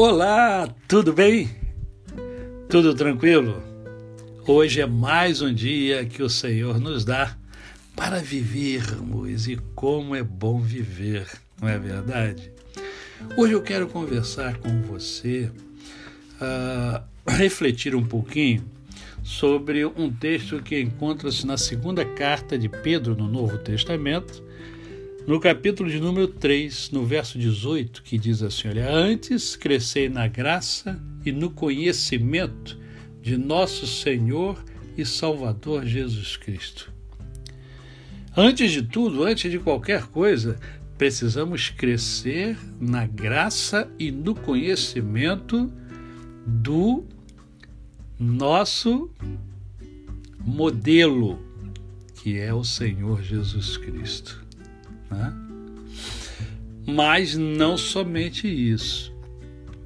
Olá, tudo bem? Tudo tranquilo? Hoje é mais um dia que o Senhor nos dá para vivermos e como é bom viver, não é verdade? Hoje eu quero conversar com você, uh, refletir um pouquinho sobre um texto que encontra-se na segunda carta de Pedro no Novo Testamento, no capítulo de número 3, no verso 18, que diz assim: Olha, antes crescei na graça e no conhecimento de nosso Senhor e Salvador Jesus Cristo. Antes de tudo, antes de qualquer coisa, precisamos crescer na graça e no conhecimento do nosso modelo, que é o Senhor Jesus Cristo. Né? Mas não somente isso.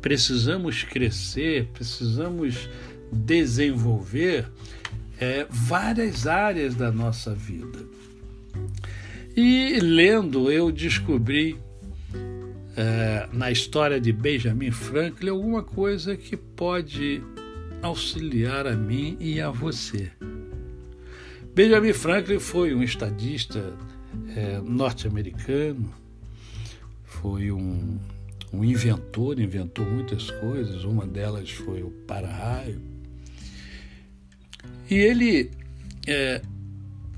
Precisamos crescer, precisamos desenvolver é, várias áreas da nossa vida. E lendo, eu descobri é, na história de Benjamin Franklin alguma coisa que pode auxiliar a mim e a você. Benjamin Franklin foi um estadista é, norte-americano, foi um, um inventor, inventou muitas coisas, uma delas foi o para-raio. E ele é,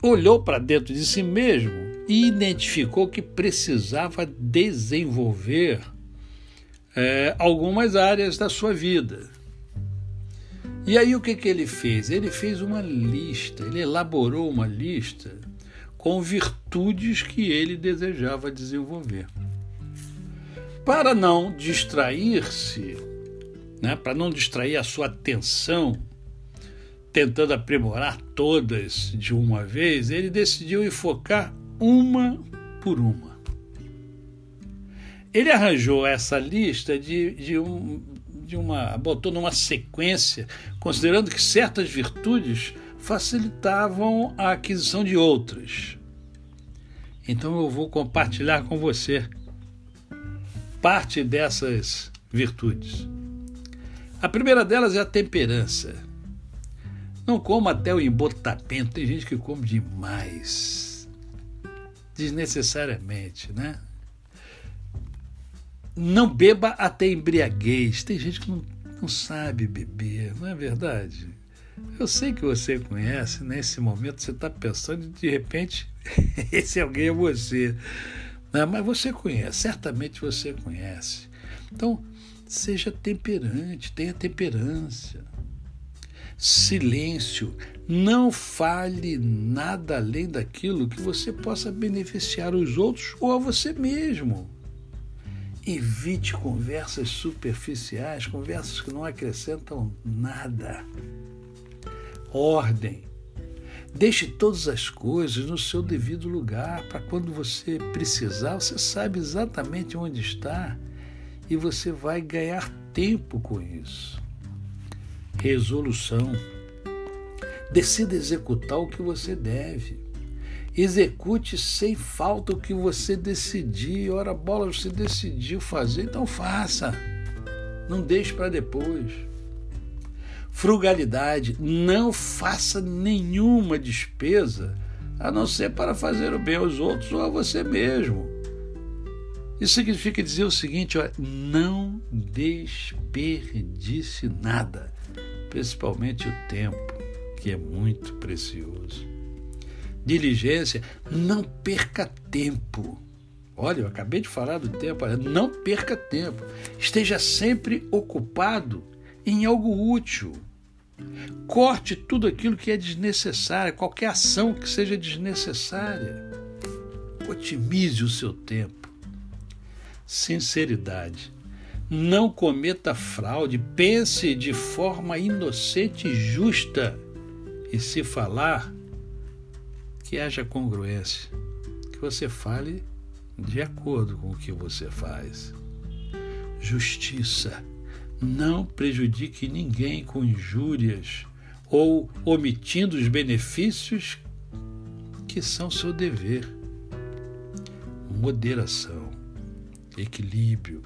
olhou para dentro de si mesmo e identificou que precisava desenvolver é, algumas áreas da sua vida. E aí o que, que ele fez? Ele fez uma lista, ele elaborou uma lista com virtudes que ele desejava desenvolver. Para não distrair-se, né, para não distrair a sua atenção, tentando aprimorar todas de uma vez, ele decidiu enfocar uma por uma. Ele arranjou essa lista de, de, um, de uma. botou numa sequência, considerando que certas virtudes facilitavam a aquisição de outras. Então eu vou compartilhar com você parte dessas virtudes. A primeira delas é a temperança. Não coma até o embotamento. Tem gente que come demais, desnecessariamente, né? Não beba até embriaguez. Tem gente que não, não sabe beber, não é verdade? Eu sei que você conhece, nesse momento você está pensando de repente esse alguém é você. Né? Mas você conhece, certamente você conhece. Então, seja temperante, tenha temperança. Silêncio. Não fale nada além daquilo que você possa beneficiar os outros ou a você mesmo. Evite conversas superficiais, conversas que não acrescentam nada ordem. Deixe todas as coisas no seu devido lugar, para quando você precisar, você sabe exatamente onde está e você vai ganhar tempo com isso. Resolução. Decida executar o que você deve. Execute sem falta o que você decidir. Ora, bola, você decidiu fazer, então faça. Não deixe para depois. Frugalidade, não faça nenhuma despesa a não ser para fazer o bem aos outros ou a você mesmo. Isso significa dizer o seguinte: ó, não desperdice nada, principalmente o tempo, que é muito precioso. Diligência, não perca tempo. Olha, eu acabei de falar do tempo, não perca tempo. Esteja sempre ocupado em algo útil. Corte tudo aquilo que é desnecessário, qualquer ação que seja desnecessária. Otimize o seu tempo. Sinceridade. Não cometa fraude, pense de forma inocente e justa. E se falar, que haja congruência, que você fale de acordo com o que você faz. Justiça não prejudique ninguém com injúrias ou omitindo os benefícios que são seu dever. Moderação, equilíbrio.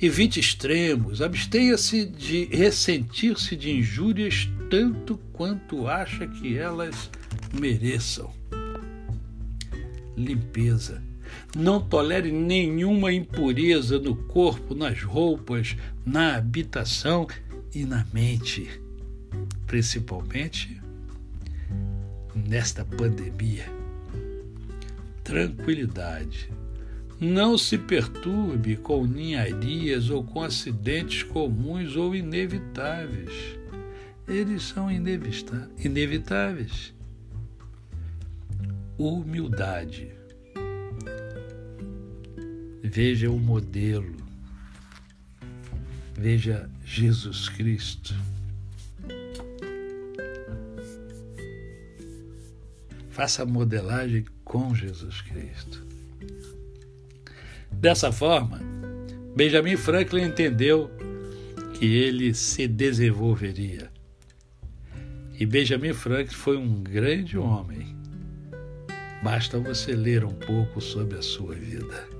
Evite extremos, abstenha-se de ressentir-se de injúrias tanto quanto acha que elas mereçam. Limpeza. Não tolere nenhuma impureza no corpo, nas roupas, na habitação e na mente, principalmente nesta pandemia. Tranquilidade. Não se perturbe com ninharias ou com acidentes comuns ou inevitáveis. Eles são inevitáveis. Humildade. Veja o modelo. Veja Jesus Cristo. Faça a modelagem com Jesus Cristo. Dessa forma, Benjamin Franklin entendeu que ele se desenvolveria. E Benjamin Franklin foi um grande homem. Basta você ler um pouco sobre a sua vida.